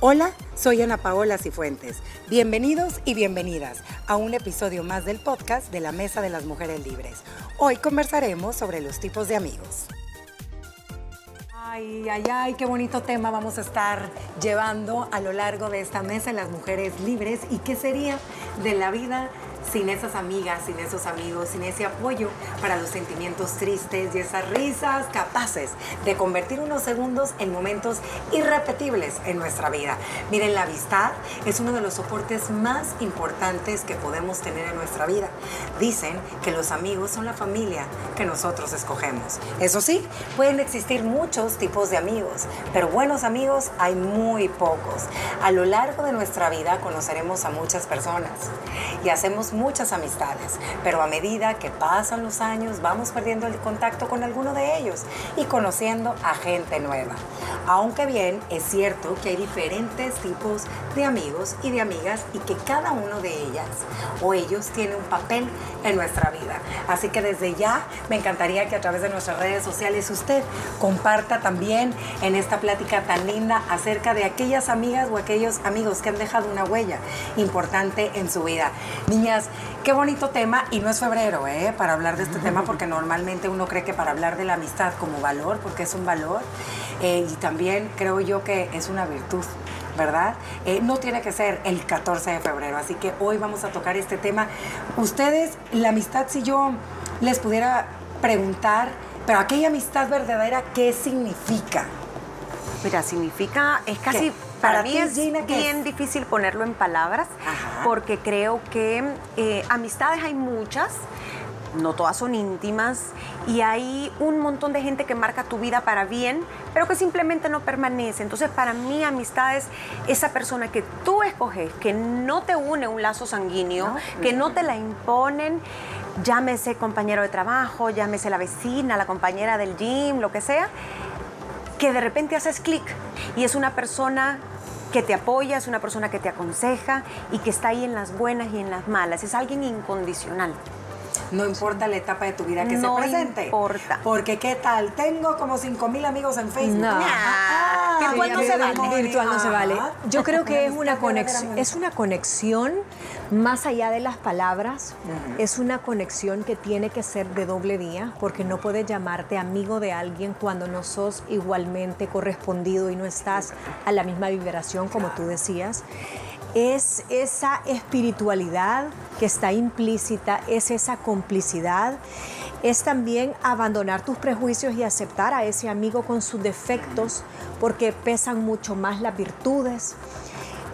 Hola, soy Ana Paola Cifuentes. Bienvenidos y bienvenidas a un episodio más del podcast de la Mesa de las Mujeres Libres. Hoy conversaremos sobre los tipos de amigos. Ay, ay, ay, qué bonito tema vamos a estar llevando a lo largo de esta mesa de las mujeres libres y qué sería de la vida sin esas amigas, sin esos amigos, sin ese apoyo para los sentimientos tristes y esas risas capaces de convertir unos segundos en momentos irrepetibles en nuestra vida. Miren, la amistad es uno de los soportes más importantes que podemos tener en nuestra vida. Dicen que los amigos son la familia que nosotros escogemos. Eso sí, pueden existir muchos tipos de amigos, pero buenos amigos hay muy pocos. A lo largo de nuestra vida conoceremos a muchas personas y hacemos muchas amistades, pero a medida que pasan los años vamos perdiendo el contacto con alguno de ellos y conociendo a gente nueva. Aunque bien es cierto que hay diferentes tipos de amigos y de amigas y que cada uno de ellas o ellos tiene un papel en nuestra vida. Así que desde ya me encantaría que a través de nuestras redes sociales usted comparta también en esta plática tan linda acerca de aquellas amigas o aquellos amigos que han dejado una huella importante en su vida. Niñas, qué bonito tema y no es febrero, ¿eh? Para hablar de este tema porque normalmente uno cree que para hablar de la amistad como valor, porque es un valor, eh, y también creo yo que es una virtud. ¿verdad? Eh, no tiene que ser el 14 de febrero, así que hoy vamos a tocar este tema. Ustedes, la amistad, si yo les pudiera preguntar, pero aquella amistad verdadera, ¿qué significa? Mira, significa, es casi, para, mí es bien difícil ponerlo en palabras, porque creo que eh, amistades hay muchas, no todas son íntimas y hay un montón de gente que marca tu vida para bien, pero que simplemente no permanece. Entonces, para mí, amistad es esa persona que tú escoges, que no te une un lazo sanguíneo, que no te la imponen, llámese compañero de trabajo, llámese la vecina, la compañera del gym, lo que sea, que de repente haces clic y es una persona que te apoya, es una persona que te aconseja y que está ahí en las buenas y en las malas. Es alguien incondicional. No importa la etapa de tu vida que se presente. No importa. Porque, ¿qué tal? Tengo como 5 mil amigos en Facebook. No. Ah, virtual no se vale. Virtual no se vale. Yo creo que es una conexión, es una conexión más allá de las palabras. Es una conexión que tiene que ser de doble vía, porque no puedes llamarte amigo de alguien cuando no sos igualmente correspondido y no estás a la misma vibración, como tú decías es esa espiritualidad que está implícita, es esa complicidad, es también abandonar tus prejuicios y aceptar a ese amigo con sus defectos, porque pesan mucho más las virtudes.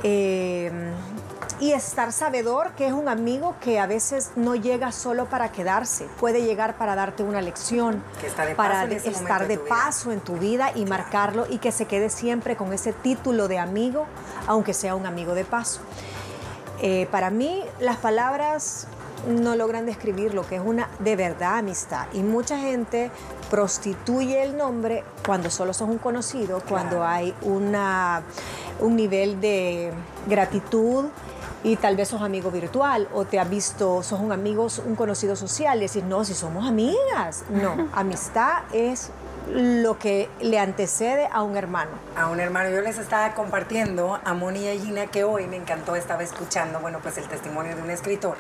Eh, y estar sabedor que es un amigo que a veces no llega solo para quedarse, puede llegar para darte una lección, para estar de paso en tu vida y marcarlo y que se quede siempre con ese título de amigo, aunque sea un amigo de paso. Eh, para mí las palabras no logran describir lo que es una de verdad amistad. Y mucha gente prostituye el nombre cuando solo sos un conocido, cuando hay una, un nivel de gratitud y tal vez sos amigo virtual o te has visto, sos un amigo, un conocido social y decís, no, si somos amigas. No, amistad es lo que le antecede a un hermano. A un hermano. Yo les estaba compartiendo a Moni y a Gina que hoy me encantó, estaba escuchando, bueno, pues el testimonio de un escritor,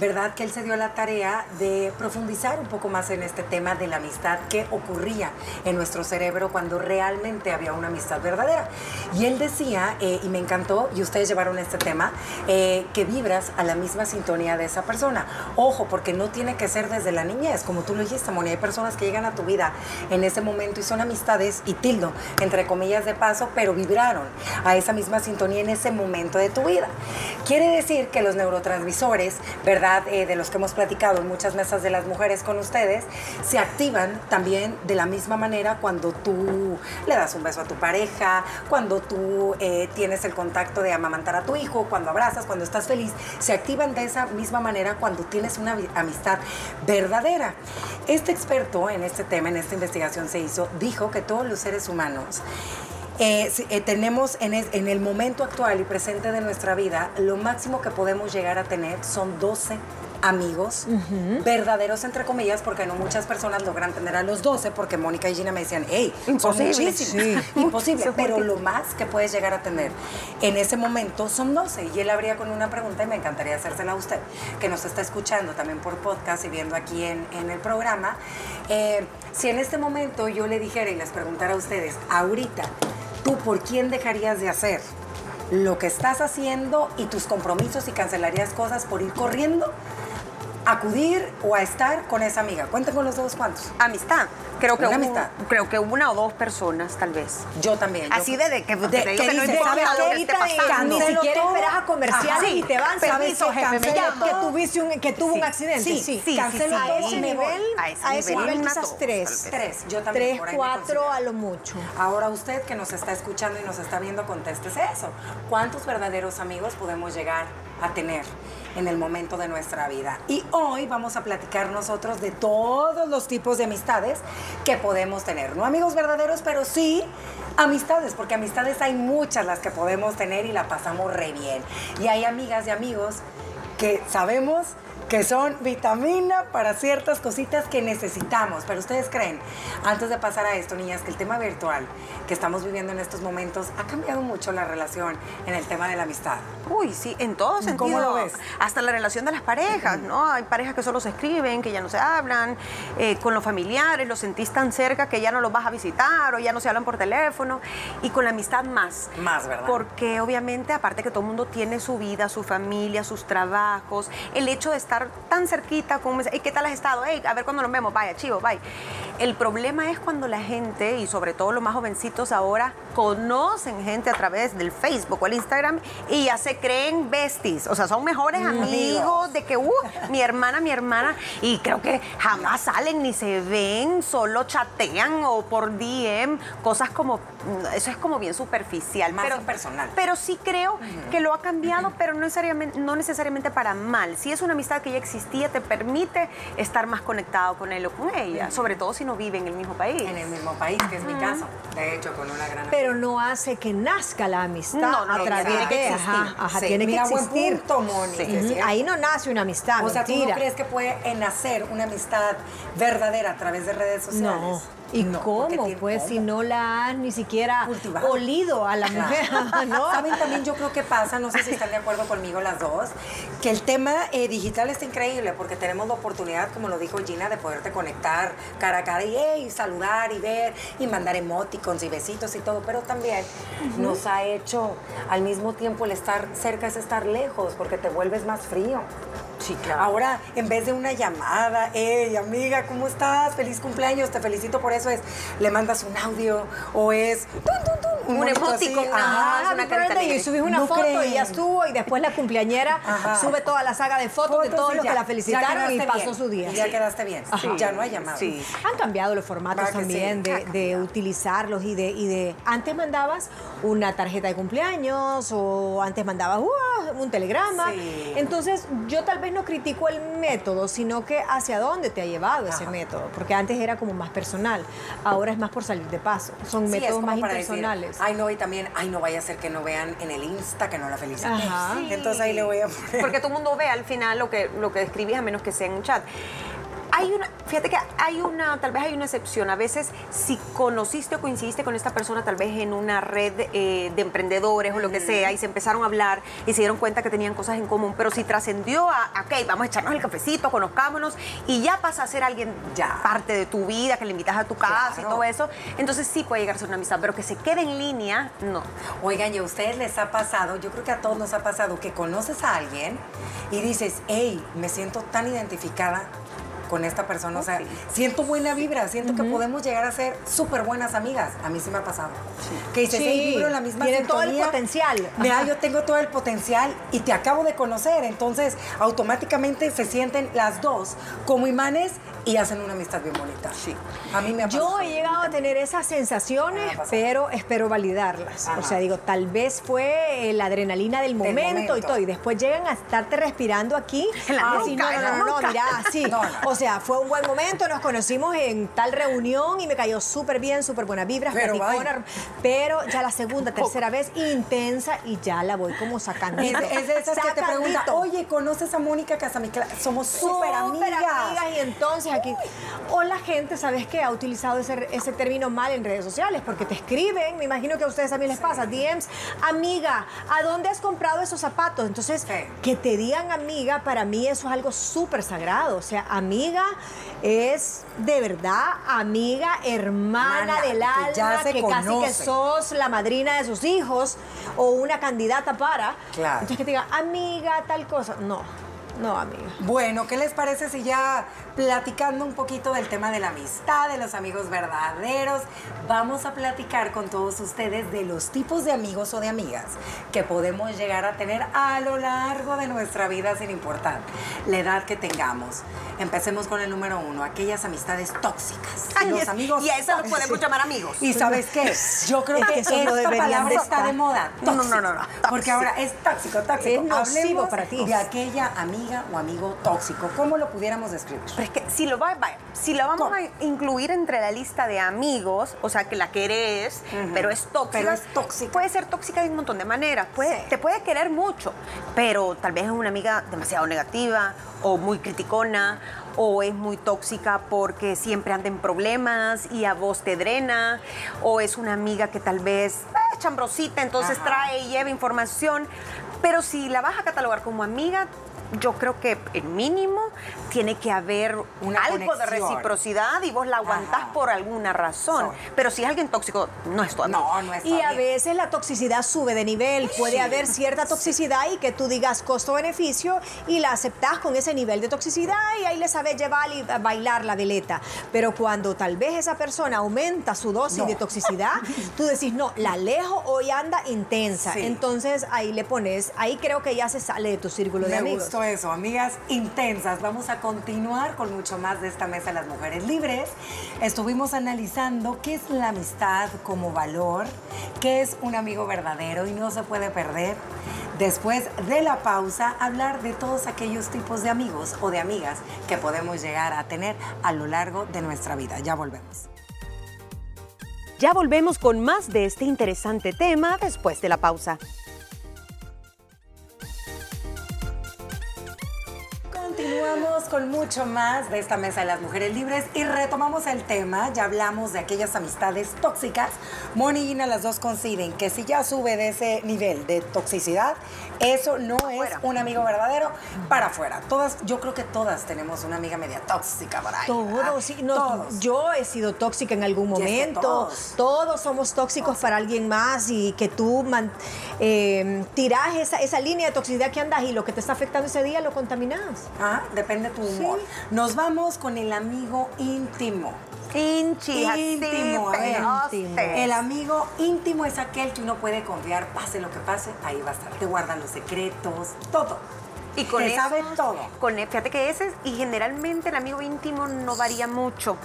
¿verdad? Que él se dio la tarea de profundizar un poco más en este tema de la amistad, que ocurría en nuestro cerebro cuando realmente había una amistad verdadera. Y él decía, eh, y me encantó, y ustedes llevaron este tema, eh, que vibras a la misma sintonía de esa persona. Ojo, porque no tiene que ser desde la niñez, como tú lo dijiste, Moni, hay personas que llegan a tu vida en momento y son amistades, y tildo, entre comillas de paso, pero vibraron a esa misma sintonía en ese momento de tu vida. Quiere decir que los neurotransmisores, ¿verdad? Eh, de los que hemos platicado en muchas mesas de las mujeres con ustedes, se activan también de la misma manera cuando tú le das un beso a tu pareja, cuando tú eh, tienes el contacto de amamantar a tu hijo, cuando abrazas, cuando estás feliz, se activan de esa misma manera cuando tienes una amistad verdadera. Este experto en este tema, en esta investigación se hizo, dijo que todos los seres humanos eh, eh, tenemos en, en, el momento actual y presente de nuestra vida, lo máximo que podemos llegar a tener son 12 amigos, verdaderos entre comillas, porque no muchas personas logran tener a los 12, porque Mónica y Gina me decían, hey, son muchísimos. Imposible, pero lo más que puedes llegar a tener en ese momento son 12. Y él abría con una pregunta y me encantaría hacérsela a usted, que nos está escuchando también por podcast y viendo aquí en, el programa. Eh, si en este momento yo le dijera y les preguntara a ustedes, ahorita, ¿tú por quién dejarías de hacer? lo que estás haciendo y tus compromisos y cancelarías cosas por ir corriendo acudir o a estar con esa amiga. Cuenten con los dos cuantos. Amistad. Creo que, una, creo que una o dos personas, tal vez. Yo también. Así de, de que, de, que, que, no importa lo que esté pasando. Ni siquiera esperas a comerciales y te van, que, jefe, que, tuviste un, que tuvo un accidente. Sí, sí, sí. Cancelo a ese nivel, a ese nivel quizás tres. Tres, yo también. Tres, cuatro a lo mucho. Ahora usted que nos está escuchando y nos está viendo, contéstese eso. ¿Cuántos verdaderos amigos podemos llegar a tener? en el momento de nuestra vida. Y hoy vamos a platicar nosotros de todos los tipos de amistades que podemos tener. No amigos verdaderos, pero sí amistades, porque amistades hay muchas las que podemos tener y la pasamos re bien. Y hay amigas y amigos que sabemos que son vitamina para ciertas cositas que necesitamos. Pero ustedes creen, antes de pasar a esto, niñas, que el tema virtual que estamos viviendo en estos momentos ha cambiado mucho la relación en el tema de la amistad. Uy, sí, en todo sentido. ¿Cómo lo ves? Hasta la relación de las parejas, ¿no? Hay parejas que solo se escriben, que ya no se hablan, eh, con los familiares, los sentís tan cerca que ya no los vas a visitar o ya no se hablan por teléfono. Y con la amistad más. Más, ¿verdad? Porque obviamente, aparte que todo el mundo tiene su vida, su familia, sus trabajos, el hecho de estar tan cerquita como me ¿qué tal has estado? a ver cuándo nos vemos, vaya, chivo, bye. El problema es cuando la gente, y sobre todo los más jovencitos ahora, conocen gente a través del Facebook o el Instagram y ya se creen besties. O sea, son mejores mm, amigos de que, uh, mi hermana, mi hermana. Y creo que jamás salen ni se ven, solo chatean o por DM, cosas como, mm, eso es como bien superficial. Más pero, personal. Pero sí creo que lo ha cambiado, pero no necesariamente, no necesariamente para mal. Si es una amistad que ya existía, te permite estar más conectado con él o con ella, sobre todo si no vive en el mismo país. En el mismo país, que es mi caso, de hecho, con una gran Pero no hace que nazca la amistad no, no, a través tiene que existir. Ajá, ajá tiene que existir. Buen punto, Ahí no nace una amistad, O sea, ¿tú no crees que puede nacer una amistad verdadera a través de redes sociales? No. ¿Y cómo? Pues si no la has ni siquiera olido a la mujer, ¿no? Saben también yo creo que pasa, no sé si están de acuerdo conmigo las dos, que el tema eh, digital está increíble porque tenemos la oportunidad, como lo dijo Gina, de poderte conectar cara a cara y saludar y ver y mandar emoticons y besitos y todo, pero también nos ha hecho al mismo tiempo el estar cerca es estar lejos porque te vuelves más frío. Sí, claro. Ahora, en vez de una llamada, hey, amiga, ¿cómo estás? Feliz cumpleaños, te felicito por eso, es, le mandas un audio o es un, un emoticon, ajá, una carita y subes una foto y ya estuvo y después la cumpleañera sube toda la saga de fotos, de todos los que la felicitaron y pasó su día. Y ya quedaste bien. Ya no hay llamadas. Sí. Han cambiado los formatos también de, de utilizarlos y de, y de antes mandabas una tarjeta de cumpleaños o antes mandabas uh, un telegrama. Entonces, yo tal vez no critico el método, sino que hacia dónde te ha llevado ese método, porque antes era como más personal, ahora es más por salir de paso, son métodos más impersonales. ay, no, y también, ay, no vaya a ser que no vean en el Insta que no la felicité. Entonces ahí le voy a poner. Porque todo el mundo ve al final lo que, lo que describís, a menos que sea en un chat. Hay una, fíjate que hay una, tal vez hay una excepción. A veces, si conociste o coincidiste con esta persona, tal vez en una red eh, de emprendedores o lo que sea, y se empezaron a hablar y se dieron cuenta que tenían cosas en común, pero si trascendió a, ok, vamos a echarnos el cafecito, conozcámonos, y ya pasa a ser alguien ya parte de tu vida, que le invitas a tu casa y todo eso, entonces sí puede llegar a ser una amistad, pero que se quede en línea, no. Oigan, y a ustedes les ha pasado, yo creo que a todos nos ha pasado, que conoces a alguien y dices, hey, me siento tan identificada con esta persona. O sea, siento buena vibra, siento que podemos llegar a ser súper buenas amigas. A mí sí me ha pasado. Que dices, hey, vibro en la misma Tiene todo el potencial. Mira, yo tengo todo el potencial y te acabo de conocer. Entonces, automáticamente se sienten las dos como imanes y hacen una amistad bien bonita. Sí. A mí me ha Yo he llegado a tener esas sensaciones, pero espero validarlas. O sea, digo, tal vez fue la adrenalina del momento, y todo, y después llegan a estarte respirando aquí. En la no, no, no, no, mira, sí. O O sea, fue un buen momento, nos conocimos en tal reunión y me cayó súper bien, súper buenas vibras, pero, pero ya la segunda, tercera vez, intensa y ya la voy como sacando. Es, de esas que te pregunta, oye, ¿conoces a Mónica Casamicla? Somos súper amigas. amigas. Y entonces aquí, o la gente, ¿sabes qué? Ha utilizado ese, ese término mal en redes sociales porque te escriben, me imagino que a ustedes también les pasa, DMs, amiga, ¿a dónde has comprado esos zapatos? Entonces, que te digan amiga, para mí eso es algo súper sagrado. O sea, amiga es de verdad amiga, hermana del alma, que, casi que sos la madrina de sus hijos o una candidata para. Claro. Entonces que te diga, amiga, tal cosa. No, no, amiga. Bueno, ¿qué les parece si ya platicando un poquito del tema de la amistad, de los amigos verdaderos. Vamos a platicar con todos ustedes de los tipos de amigos o de amigas que podemos llegar a tener a lo largo de nuestra vida sin importar la edad que tengamos. Empecemos con el número uno, aquellas amistades tóxicas. los amigos Y a eso los podemos llamar amigos. Y ¿sabes qué? Yo creo que, esta palabra está de moda. No, no, no, no, Porque ahora es tóxico, tóxico. Es nocivo para ti. De aquella amiga o amigo tóxico. ¿Cómo lo pudiéramos describir? es que si lo, va, si lo vamos a incluir entre la lista de amigos, o sea, que la querés, pero es tóxica. Puede ser tóxica de un montón de maneras. Te puede querer mucho, pero tal vez es una amiga demasiado negativa o muy criticona o es muy tóxica porque siempre anda en problemas y a vos te drena, o es una amiga que tal vez es chambrosita, entonces trae y lleva información. Pero si la vas a catalogar como amiga, yo creo que el mínimo tiene que haber algo de reciprocidad y vos la aguantás por alguna razón. Pero si es alguien tóxico, no es tu amigo. No, no es Y a veces la toxicidad sube de nivel. Puede haber cierta toxicidad y que tú digas costo-beneficio y la aceptás con ese nivel de toxicidad y ahí le sabes llevar y bailar la veleta. Pero cuando tal vez esa persona aumenta su dosis de toxicidad, tú decís, no, la alejo, hoy anda intensa. Entonces ahí le pones, ahí creo que ya se sale de tu círculo de amigos eso, amigas intensas. Vamos a continuar con mucho más de esta mesa de las mujeres libres. Estuvimos analizando qué es la amistad como valor, qué es un amigo verdadero y no se puede perder. Después de la pausa, hablar de todos aquellos tipos de amigos o de amigas que podemos llegar a tener a lo largo de nuestra vida. Ya volvemos. Ya volvemos con más de este interesante tema después de la pausa. Continuamos con mucho más de esta mesa de las mujeres libres y retomamos el tema. Ya hablamos de aquellas amistades tóxicas. Moni y Gina, las dos coinciden que si ya sube de ese nivel de toxicidad, eso no es un amigo verdadero para afuera. Todas, yo creo que todas tenemos una amiga media tóxica por ahí. Todos, sí. No, Yo he sido tóxica en algún momento. todos. somos tóxicos para alguien más y que tú eh, tirás esa, esa línea de toxicidad que andas y lo que te está afectando ese día lo contaminas. Ah, depende de tu humor. Nos vamos con el amigo íntimo. Inchi, íntimo, íntimo. El amigo íntimo es aquel que uno puede confiar, pase lo que pase, ahí va a estar. Te guardan los secretos, todo. Y con eso, sabe todo. Con, fíjate que ese, y generalmente el amigo íntimo no varía mucho.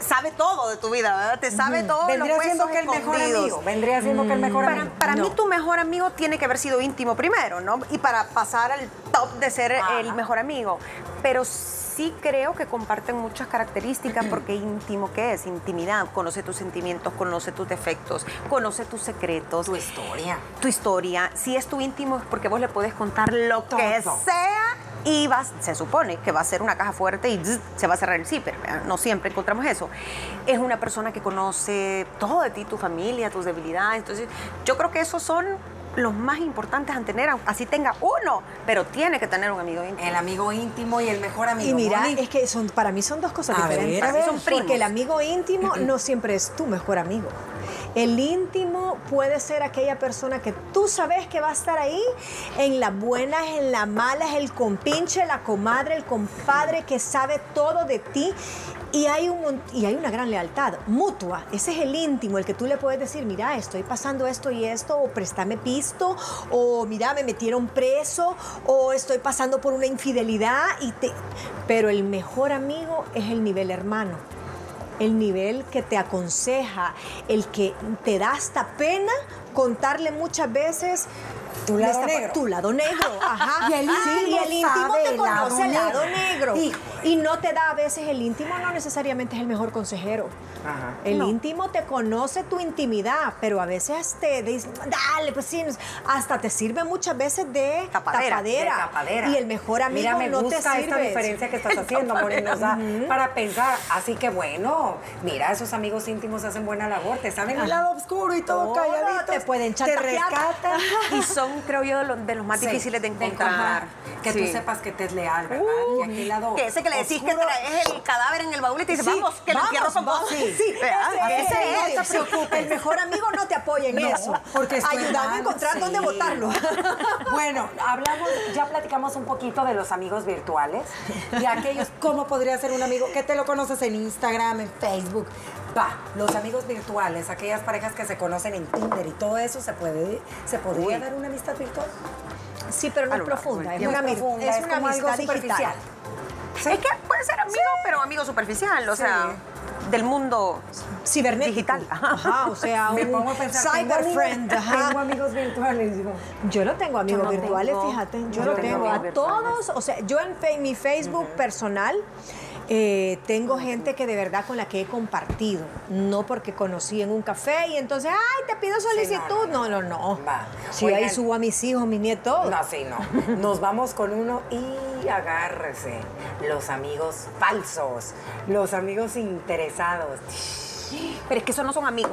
Sabe todo de tu vida, ¿verdad? Te sabe todo. Vendría siendo que el mejor amigo. Vendría siendo que el mejor para, amigo. Para mí, tu mejor amigo tiene que haber sido íntimo primero, ¿no? Y para pasar al top de ser el mejor amigo. Pero sí creo que comparten muchas características porque íntimo, ¿qué es? Intimidad. Conoce tus sentimientos, conoce tus defectos, conoce tus secretos. Tu historia. Tu historia. Si es tu íntimo es porque vos le puedes contar lo que sea y vas, se supone que va a ser una caja fuerte y se va a cerrar el zipper. No siempre encontramos eso. Es una persona que conoce todo de ti, tu familia, tus debilidades. Entonces, yo creo que esos son los más importantes a tener, así tenga uno, pero tiene que tener un amigo íntimo. El amigo íntimo y el mejor amigo. Y mira, es que son, para mí son dos cosas diferentes. son Porque el amigo íntimo no siempre es tu mejor amigo. El íntimo puede ser aquella persona que tú sabes que va a estar ahí en las buenas, en las malas, el compinche, la comadre, el compadre que sabe todo de ti y hay, un, y hay una gran lealtad mutua. Ese es el íntimo, el que tú le puedes decir, mira, estoy pasando esto y esto, o préstame pisto, o mira, me metieron preso, o estoy pasando por una infidelidad. Y te... Pero el mejor amigo es el nivel hermano el nivel que te aconseja, el que te da hasta pena contarle muchas veces Tu lado negro. Tu lado negro, ajá. Y el íntimo, y el íntimo te conoce el lado negro. Y no te da a veces el íntimo, no necesariamente es el mejor consejero. Ajá. El íntimo te conoce tu intimidad, pero a veces te dice, dale, pues sí, hasta te sirve muchas veces de tapadera. Y el mejor amigo Mira, me no gusta te sirve. esta diferencia que estás haciendo, Morenosa, para pensar. Así que bueno, mira, esos amigos íntimos hacen buena labor, te saben el lado oscuro y todo, calladito. Te pueden Te rescatan. y son, creo yo, de los, más difíciles de encontrar. que tú sepas que te es leal, ¿verdad? Uh, y lado que ese que le decís que traes el cadáver en el baúl y te dice, vamos, que lo entierro con vos. Sí, sí. Ese, ese, no te preocupes, el mejor amigo no te apoya en eso. Porque Ayúdame a encontrar dónde botarlo. bueno, hablamos, ya platicamos un poquito de los amigos virtuales y aquellos, ¿cómo podría ser un amigo que te lo conoces en Instagram, en Facebook? Va, los amigos virtuales, aquellas parejas que se conocen en Tinder y todo eso, ¿se puede, se podría dar una amistad virtual? Sí, pero no es profunda, es, una, profunda, es, una amistad superficial. Es que puede ser amigo, pero amigo superficial, o sea del mundo cibernético. Digital. Ajá, o sea, Me pongo a pensar, cyber friend. Tengo amigos virtuales. Yo no tengo amigos virtuales, fíjate. Yo, no tengo. A todos, o sea, yo en mi Facebook personal eh, tengo gente que de verdad con la que he compartido, no porque conocí en un café y entonces, ay, te pido solicitud. no, no, no. Si ahí subo a mis hijos, mis nietos. No, sí, no. Nos vamos con uno y agárrese. Los amigos falsos, los amigos Pero es que eso no son amigos.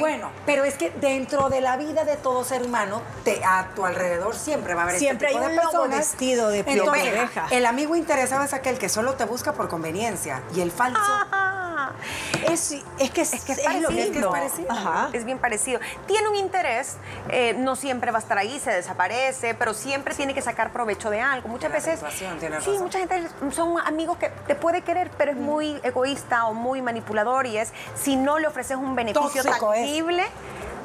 bueno, pero es que dentro de la vida de todo ser humano, te, a tu alrededor siempre va a haber este siempre este hay un lobo vestido de piel El amigo interesado es aquel que solo te busca por conveniencia y el falso. Es, es, que es, es, que es, parecido. es, que es parecido. Es bien parecido. Tiene un interés, eh, no siempre va a estar ahí, se desaparece, pero siempre tiene que sacar provecho de algo. Muchas veces. Sí, mucha gente son amigos que te puede querer, pero es muy egoísta o muy manipulador y es si no le ofreces un beneficio tangible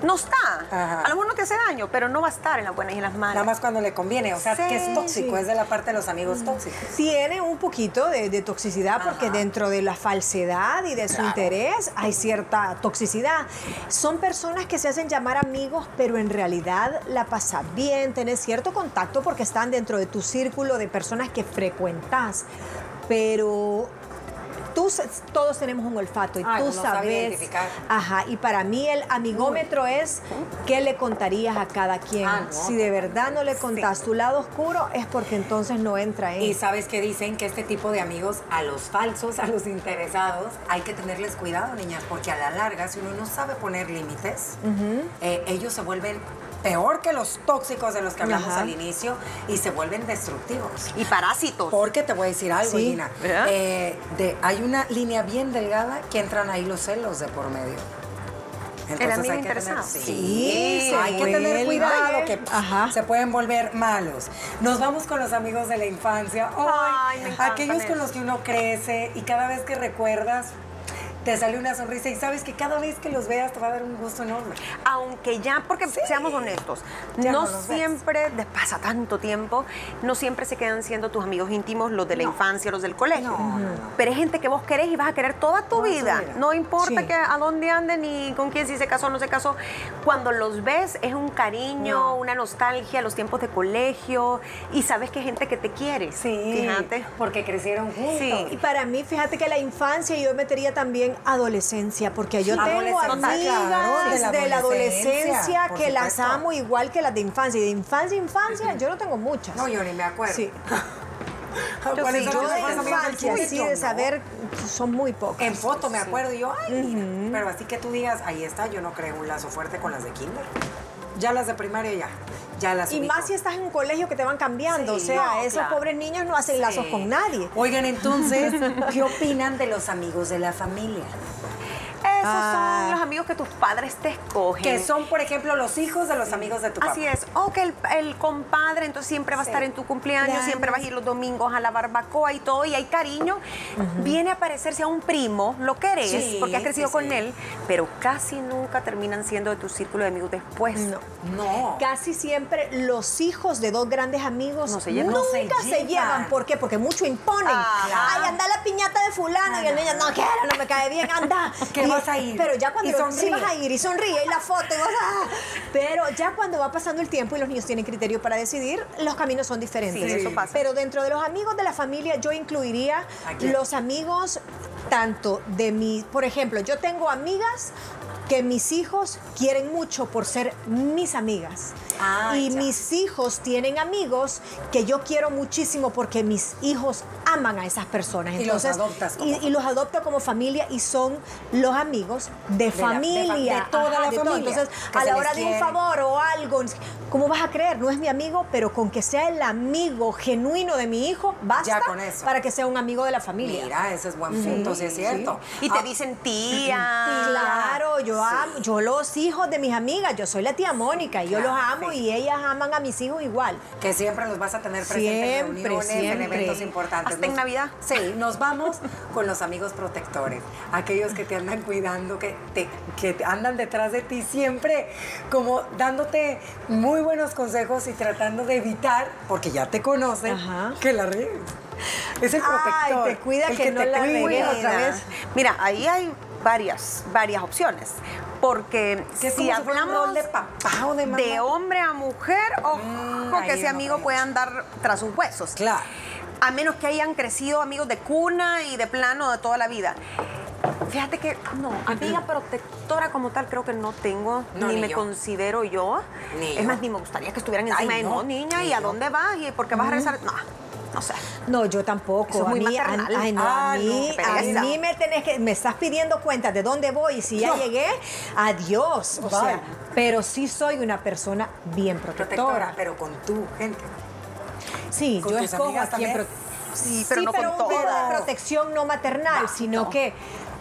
no está. A lo mejor no te hace daño, pero no va a estar en las buenas y en las malas. Nada más cuando le conviene. O sea, que es tóxico, es de la parte de los amigos mm. tóxicos. Tiene un poquito de, toxicidad porque dentro de la falsedad y de su interés hay cierta toxicidad. Son personas que se hacen llamar amigos, pero en realidad la pasas bien, tenés cierto contacto porque están dentro de tu círculo de personas que frecuentas. Pero tú, todos tenemos un olfato y tú sabes. Ajá, y para mí el amigómetro es qué le contarías a cada quien. Ah, si de verdad no le contás tu lado oscuro, es porque entonces no entra en. Y sabes que dicen que este tipo de amigos, a los falsos, a los interesados, hay que tenerles cuidado, niñas, porque a la larga, si uno no sabe poner límites, eh, ellos se vuelven peor que los tóxicos de los que hablamos al inicio y se vuelven destructivos. Y parásitos. Porque te voy a decir algo, Gina. Eh, hay una línea bien delgada que entran ahí los celos de por medio. Entonces hay que tener, sí, hay que tener cuidado que se pueden volver malos. Nos vamos con los amigos de la infancia. Ay, aquellos con los que uno crece y cada vez que recuerdas, te sale una sonrisa y sabes que cada vez que los veas te va a dar un gusto enorme. Aunque ya, porque seamos honestos, no, siempre, pasa tanto tiempo, no siempre se quedan siendo tus amigos íntimos los de la infancia, los del colegio. Pero hay gente que vos querés y vas a querer toda tu vida. No importa que a dónde anden ni con quién si se casó o no se casó. Cuando los ves es un cariño, una nostalgia, los tiempos de colegio y sabes que hay gente que te quiere. Sí. Fíjate. Porque crecieron juntos. Sí. Y para mí, fíjate que la infancia yo metería también adolescencia, porque yo tengo amigas de la adolescencia, que las amo igual que las de infancia. Y de infancia, infancia, yo no tengo muchas. No, yo ni me acuerdo. Sí. yo, sí, yo de infancia, sí, de saber, son muy pocas. En foto me acuerdo yo, ay, pero así que tú digas, ahí está, yo no creo un lazo fuerte con las de kinder. Ya las de primaria ya. Ya las y más si estás en un colegio que te van cambiando. o sea, esos pobres niños no hacen lazos con nadie. Oigan, entonces, ¿qué opinan de los amigos de la familia? Esos son ah. los amigos que tus padres te escogen. Que son, por ejemplo, los hijos de los amigos de tu papá. Así es. O que el, compadre, entonces siempre va a estar en tu cumpleaños, siempre vas a ir los domingos a la barbacoa y todo, y hay cariño. Viene a parecerse a un primo, lo querés, porque has crecido con él, pero casi nunca terminan siendo de tu círculo de amigos después. No. No. Casi siempre los hijos de dos grandes amigos no se llevan. nunca se, llevan. ¿Por qué? Porque mucho imponen. Ay, anda la piñata de fulano y el niño, no quiero, no me cae bien, anda. ¿Qué vas a a ir. Pero ya cuando sí vas a ir y sonríe y la foto y vas a... Pero ya cuando va pasando el tiempo y los niños tienen criterio para decidir, los caminos son diferentes. Sí, eso pasa. Pero dentro de los amigos de la familia yo incluiría los amigos tanto de mi, por ejemplo, yo tengo amigas que mis hijos quieren mucho por ser mis amigas. Ah, y mis hijos tienen amigos que yo quiero muchísimo porque mis hijos aman a esas personas. Entonces, y los adoptas. y, los adopto como familia y son los amigos de, familia. de, toda la familia. Entonces, a la hora de un favor o algo, ¿cómo vas a creer? No es mi amigo, pero con que sea el amigo genuino de mi hijo, basta para que sea un amigo de la familia. Mira, ese es buen punto, sí es cierto. Y te ah. dicen tía. Claro, yo amo, yo los hijos de mis amigas, yo soy la tía Mónica y yo los amo y ellas aman a mis hijos igual. Que siempre los vas a tener presentes en reuniones, en eventos importantes. Hasta en Navidad. Sí, nos vamos con los amigos protectores, aquellos que te andan cuidando, que te, que andan detrás de ti siempre, como dándote muy buenos consejos y tratando de evitar, porque ya te conocen, que la riegues. Es el protector. Ay, te cuida que, no la otra vez. Mira, ahí hay varias, varias opciones. Porque si hablamos de papá o de, mamá? de hombre a mujer, ojo mm, que ese amigo puede andar tras sus huesos. Claro. A menos que hayan crecido amigos de cuna y de plano de toda la vida. Fíjate que no, amiga protectora como tal creo que no tengo, ni, me considero yo. es más, ni me gustaría que estuvieran encima de no, niña, ¿y a dónde vas? ¿Y por qué vas a regresar? No. No sé. No, yo tampoco. a mí, a, ah, mí, a mí me tenés que, me estás pidiendo cuentas de dónde voy y si ya llegué, adiós. O sea, pero sí soy una persona bien protectora. pero con tu gente. Sí, yo escojo a quién Sí, pero no con toda. protección no maternal, sino que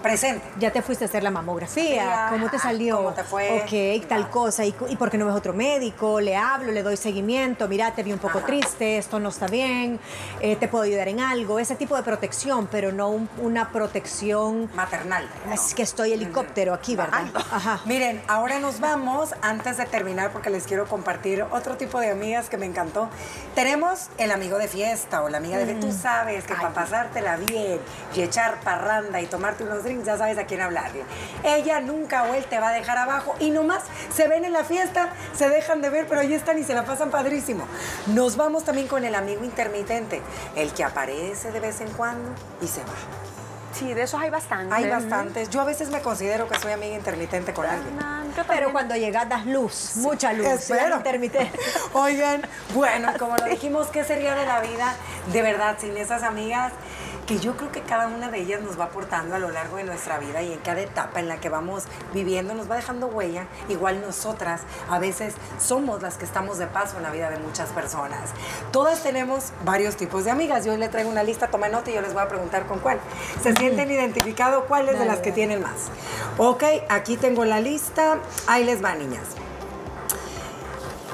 Presente. Ya te fuiste a hacer la mamografía. ¿Cómo te salió? ¿Cómo te fue? Ok, tal cosa. ¿Y, por qué no ves otro médico? Le hablo, le doy seguimiento. Mira, te vi un poco triste, esto no está bien, eh, te puedo ayudar en algo. Ese tipo de protección, pero no una protección... Maternal. Es que estoy helicóptero aquí, ¿verdad? Ajá. Miren, ahora nos vamos, antes de terminar, porque les quiero compartir otro tipo de amigas que me encantó. Tenemos el amigo de fiesta o la amiga de fiesta. Tú sabes que para pasártela bien y echar parranda y tomarte unos ya sabes a quién hablarle. Ella nunca o él te va a dejar abajo y nomás se ven en la fiesta, se dejan de ver, pero ahí están y se la pasan padrísimo. Nos vamos también con el amigo intermitente, el que aparece de vez en cuando y se va. Sí, de esos hay bastantes. Hay bastantes. Yo a veces me considero que soy amiga intermitente con alguien. pero cuando llegas das luz, mucha luz. Espero. Intermitente. Oigan, bueno, como lo dijimos, ¿qué sería de la vida de verdad sin esas amigas? Que yo creo que cada una de ellas nos va aportando a lo largo de nuestra vida y en cada etapa en la que vamos viviendo nos va dejando huella. Igual nosotras a veces somos las que estamos de paso en la vida de muchas personas. Todas tenemos varios tipos de amigas. Yo les traigo una lista, toma nota y yo les voy a preguntar con cuál. ¿Se sienten identificados cuáles de las que tienen más? Ok, aquí tengo la lista. Ahí les va, niñas.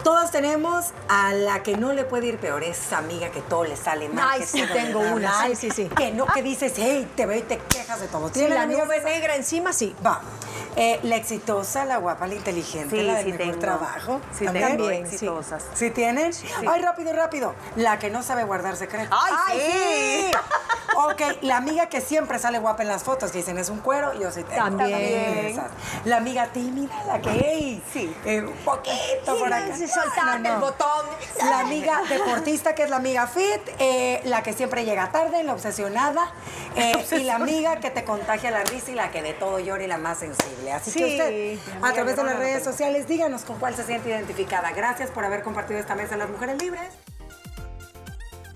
Todas tenemos a la que no le puede ir peor, esa amiga que todo le sale mal. Ay, sí, tengo una. Sí, sí, sí. Que no, que dices, hey, te veo y te quejas de todo. ¿Tiene la nube negra encima? Sí. Va. Eh, la exitosa, la guapa, la inteligente, la del mejor trabajo. Sí, ¿También? exitosas. ¿Sí, tienen? Ay, rápido, rápido. La que no sabe guardar secretos. ¡Ay, sí! ok, la amiga que siempre sale guapa en las fotos, que dicen es un cuero, yo sí tengo. También. La amiga tímida, la que, hey, sí. Eh, un poquito por acá. Sí, soltando el botón. La amiga deportista, que es la amiga fit, eh, la que siempre llega tarde, la obsesionada, y la amiga que te contagia la risa y la que de todo llora y la más sensible. Así que usted, a través de las redes sociales, díganos con cuál se siente identificada. Gracias por haber compartido esta mesa de las mujeres libres.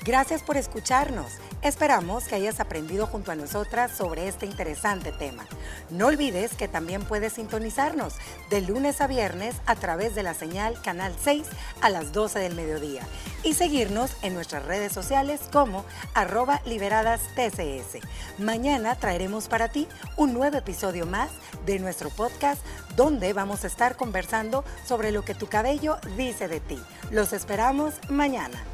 Gracias por escucharnos. Esperamos que hayas aprendido junto a nosotras sobre este interesante tema. No olvides que también puedes sintonizarnos de lunes a viernes a través de la señal Canal 6 a las 12 del mediodía y seguirnos en nuestras redes sociales como arroba liberadas TCS. Mañana traeremos para ti un nuevo episodio más de nuestro podcast donde vamos a estar conversando sobre lo que tu cabello dice de ti. Los esperamos mañana.